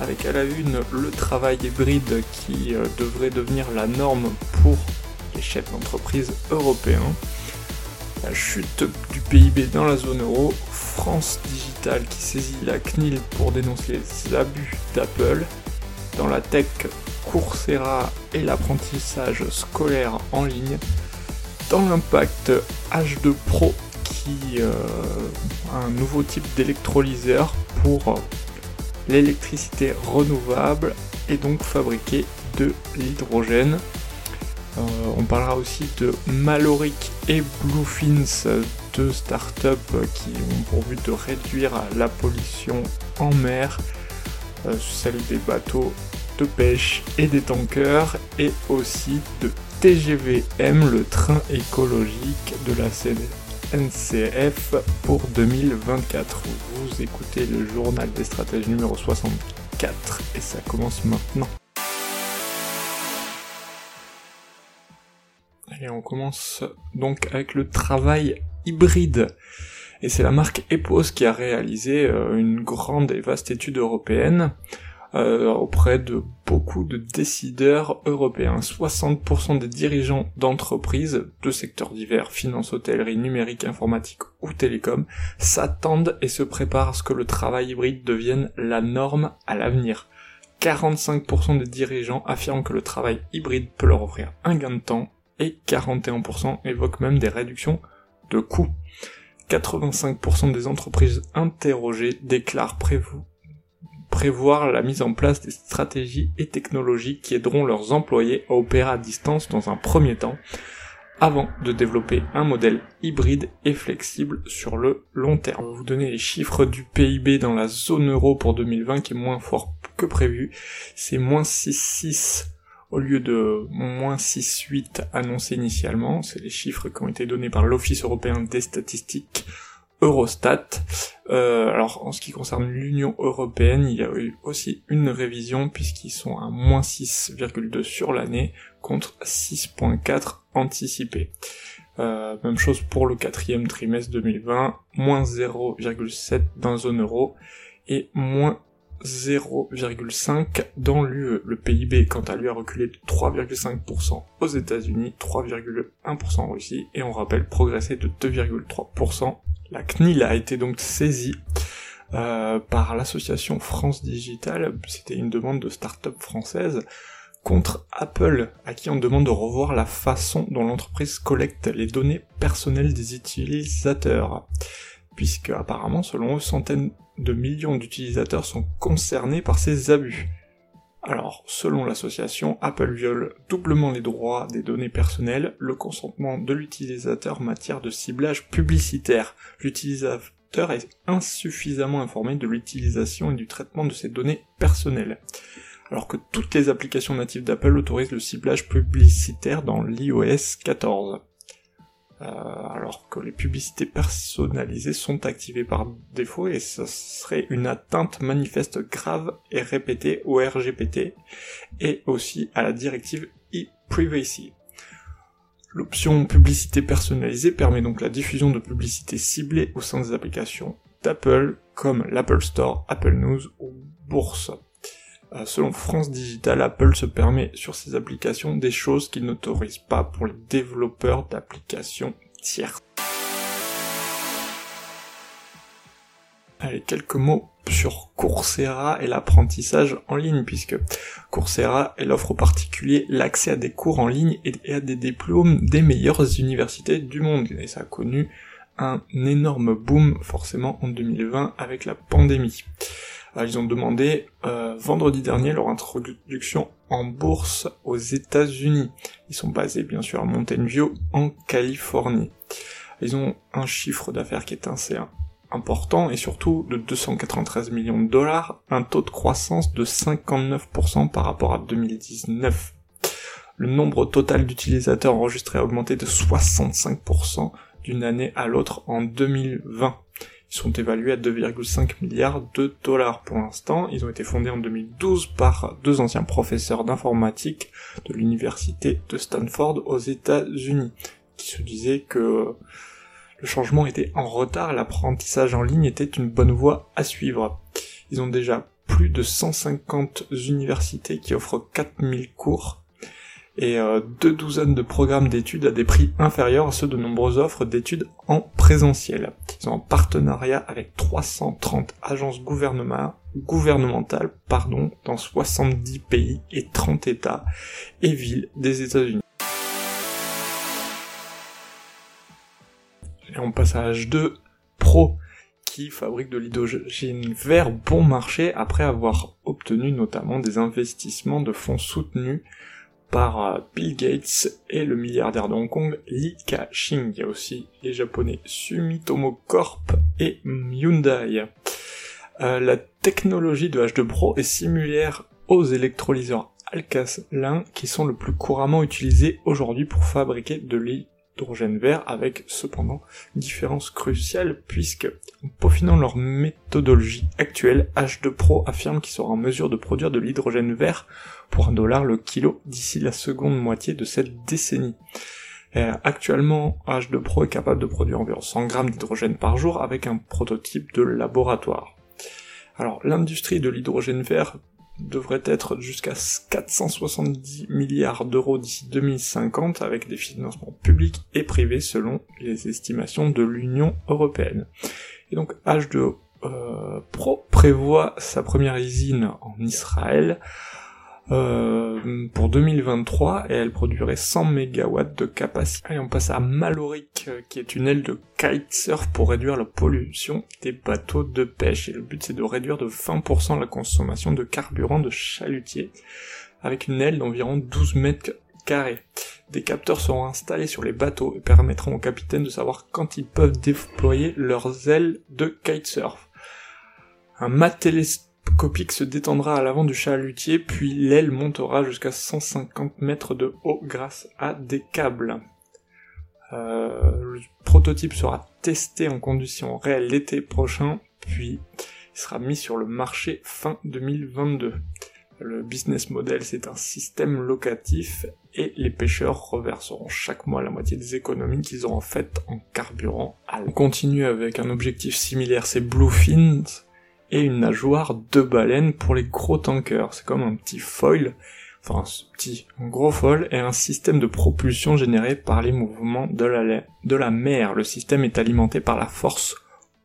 Avec à la une le travail hybride qui euh, devrait devenir la norme pour les chefs d'entreprise européens. La chute du PIB dans la zone euro, France Digital qui saisit la CNIL pour dénoncer les abus d'Apple. Dans la tech, Coursera et l'apprentissage scolaire en ligne dans l'impact H2 Pro qui euh, a un nouveau type d'électrolyseur pour l'électricité renouvelable et donc fabriquer de l'hydrogène. Euh, on parlera aussi de Maloric et Bluefins, deux startups qui ont pour but de réduire la pollution en mer, euh, celle des bateaux de pêche et des tankers, et aussi de TGVM, le train écologique de la NCF pour 2024. Vous écoutez le journal des stratèges numéro 64 et ça commence maintenant. Et on commence donc avec le travail hybride. Et c'est la marque EPOS qui a réalisé euh, une grande et vaste étude européenne euh, auprès de beaucoup de décideurs européens. 60% des dirigeants d'entreprises de secteurs divers, finance, hôtellerie, numérique, informatique ou télécom, s'attendent et se préparent à ce que le travail hybride devienne la norme à l'avenir. 45% des dirigeants affirment que le travail hybride peut leur offrir un gain de temps et 41% évoquent même des réductions de coûts. 85% des entreprises interrogées déclarent prévu prévoir la mise en place des stratégies et technologies qui aideront leurs employés à opérer à distance dans un premier temps, avant de développer un modèle hybride et flexible sur le long terme. On va vous donner les chiffres du PIB dans la zone euro pour 2020 qui est moins fort que prévu. C'est moins 6,6 au lieu de moins 6,8 annoncé initialement. C'est les chiffres qui ont été donnés par l'Office européen des statistiques Eurostat. Euh, alors en ce qui concerne l'Union européenne, il y a eu aussi une révision puisqu'ils sont à moins 6,2 sur l'année contre 6,4 anticipés. Euh, même chose pour le quatrième trimestre 2020, moins 0,7 dans la zone euro et moins 0,5 dans l'UE. Le PIB, quant à lui, a reculé de 3,5% aux États-Unis, 3,1% en Russie, et on rappelle progressé de 2,3% la CNIL a été donc saisie euh, par l'association France Digital, c'était une demande de start-up française, contre Apple, à qui on demande de revoir la façon dont l'entreprise collecte les données personnelles des utilisateurs. Puisque apparemment, selon eux, centaines de millions d'utilisateurs sont concernés par ces abus. Alors, selon l'association, Apple viole doublement les droits des données personnelles, le consentement de l'utilisateur en matière de ciblage publicitaire. L'utilisateur est insuffisamment informé de l'utilisation et du traitement de ces données personnelles. Alors que toutes les applications natives d'Apple autorisent le ciblage publicitaire dans l'iOS 14. Euh, alors que les publicités personnalisées sont activées par défaut et ce serait une atteinte manifeste grave et répétée au RGPT et aussi à la directive e-privacy. L'option publicité personnalisée permet donc la diffusion de publicités ciblées au sein des applications d'Apple comme l'Apple Store, Apple News ou Bourse. Euh, selon France Digital, Apple se permet sur ses applications des choses qu'il n'autorise pas pour les développeurs d'applications Allez, quelques mots sur Coursera et l'apprentissage en ligne, puisque Coursera, elle offre aux particuliers l'accès à des cours en ligne et à des diplômes des meilleures universités du monde. Et ça a connu un énorme boom, forcément, en 2020 avec la pandémie. Ils ont demandé euh, vendredi dernier leur introduction en bourse aux États-Unis. Ils sont basés bien sûr à Mountain View en Californie. Ils ont un chiffre d'affaires qui est assez important et surtout de 293 millions de dollars, un taux de croissance de 59% par rapport à 2019. Le nombre total d'utilisateurs enregistrés a augmenté de 65% d'une année à l'autre en 2020. Ils sont évalués à 2,5 milliards de dollars pour l'instant. Ils ont été fondés en 2012 par deux anciens professeurs d'informatique de l'université de Stanford aux États-Unis, qui se disaient que le changement était en retard, l'apprentissage en ligne était une bonne voie à suivre. Ils ont déjà plus de 150 universités qui offrent 4000 cours et euh, deux douzaines de programmes d'études à des prix inférieurs à ceux de nombreuses offres d'études en présentiel. Ils ont un partenariat avec 330 agences gouvernementales pardon, dans 70 pays et 30 États et villes des États-Unis. Et on passe à H2 Pro, qui fabrique de l'hydrogène vert bon marché après avoir obtenu notamment des investissements de fonds soutenus par euh, Bill Gates et le milliardaire de Hong Kong Li Ka-shing. Il y a aussi les japonais Sumitomo Corp et Hyundai. Euh, la technologie de H2 Pro est similaire aux électrolyseurs alcalins qui sont le plus couramment utilisés aujourd'hui pour fabriquer de l'hydrogène hydrogène vert avec cependant une différence cruciale puisque en peaufinant leur méthodologie actuelle, H2 Pro affirme qu'il sera en mesure de produire de l'hydrogène vert pour un dollar le kilo d'ici la seconde moitié de cette décennie. actuellement, H2 Pro est capable de produire environ 100 grammes d'hydrogène par jour avec un prototype de laboratoire. Alors, l'industrie de l'hydrogène vert devrait être jusqu'à 470 milliards d'euros d'ici 2050 avec des financements publics et privés selon les estimations de l'Union européenne. Et donc H2O euh, Pro prévoit sa première usine en Israël euh, pour 2023 et elle produirait 100 MW de capacité. Et on passe à Maloric euh, qui est une aile de kitesurf pour réduire la pollution des bateaux de pêche et le but c'est de réduire de 20% la consommation de carburant de chalutier avec une aile d'environ 12 mètres carrés. Des capteurs seront installés sur les bateaux et permettront aux capitaines de savoir quand ils peuvent déployer leurs ailes de kitesurf. Un mat Copic se détendra à l'avant du chalutier, puis l'aile montera jusqu'à 150 mètres de haut grâce à des câbles. Euh, le prototype sera testé en conditions réelles l'été prochain, puis sera mis sur le marché fin 2022. Le business model, c'est un système locatif et les pêcheurs reverseront chaque mois la moitié des économies qu'ils auront faites en carburant. On continue avec un objectif similaire, c'est Bluefin, et une nageoire de baleine pour les gros tankers. C'est comme un petit foil, enfin un petit, gros foil et un système de propulsion généré par les mouvements de la, de la mer. Le système est alimenté par la force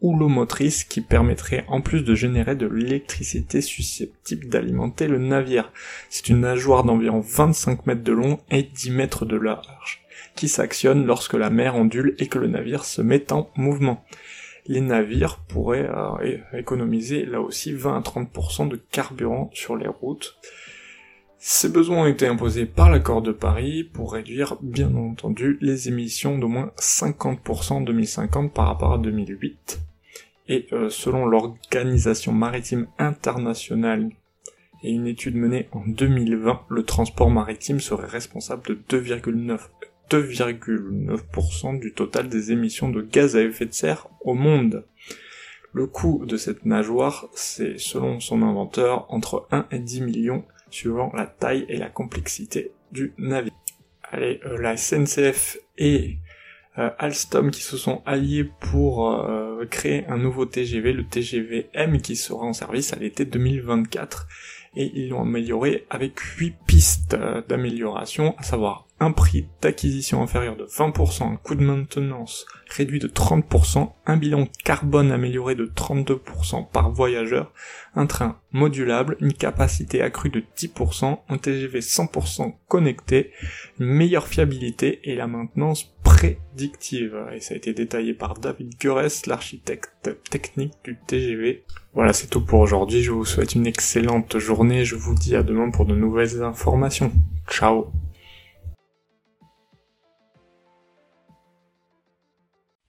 houlomotrice qui permettrait en plus de générer de l'électricité susceptible d'alimenter le navire. C'est une nageoire d'environ 25 mètres de long et 10 mètres de large qui s'actionne lorsque la mer ondule et que le navire se met en mouvement les navires pourraient euh, économiser là aussi 20 à 30% de carburant sur les routes. Ces besoins ont été imposés par l'accord de Paris pour réduire bien entendu les émissions d'au moins 50% en 2050 par rapport à 2008. Et euh, selon l'Organisation maritime internationale et une étude menée en 2020, le transport maritime serait responsable de 2,9 2,9% du total des émissions de gaz à effet de serre au monde. Le coût de cette nageoire, c'est selon son inventeur entre 1 et 10 millions suivant la taille et la complexité du navire. Allez, euh, la SNCF et euh, Alstom qui se sont alliés pour euh, créer un nouveau TGV, le TGV M qui sera en service à l'été 2024 et ils l'ont amélioré avec 8 pistes d'amélioration, à savoir un prix d'acquisition inférieur de 20%, un coût de maintenance réduit de 30%, un bilan carbone amélioré de 32% par voyageur, un train modulable, une capacité accrue de 10%, un TGV 100% connecté, une meilleure fiabilité et la maintenance prédictive. Et ça a été détaillé par David Gures, l'architecte technique du TGV. Voilà, c'est tout pour aujourd'hui. Je vous souhaite une excellente journée. Je vous dis à demain pour de nouvelles informations. Ciao